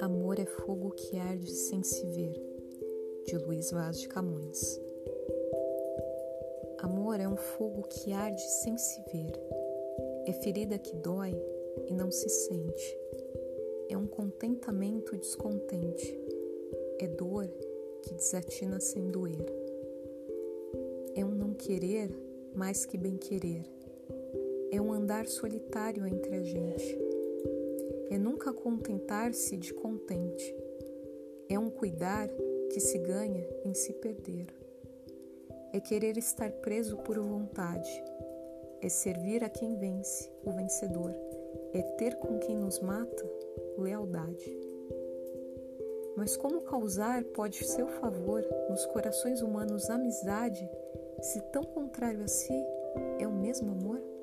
Amor é fogo que arde sem se ver, de Luiz Vaz de Camões. Amor é um fogo que arde sem se ver, é ferida que dói e não se sente, é um contentamento descontente, é dor que desatina sem doer, é um não querer mais que bem querer, é um andar solitário entre a gente. É nunca contentar-se de contente, é um cuidar que se ganha em se perder, é querer estar preso por vontade, é servir a quem vence, o vencedor, é ter com quem nos mata lealdade. Mas como causar pode seu favor nos corações humanos amizade, se tão contrário a si é o mesmo amor?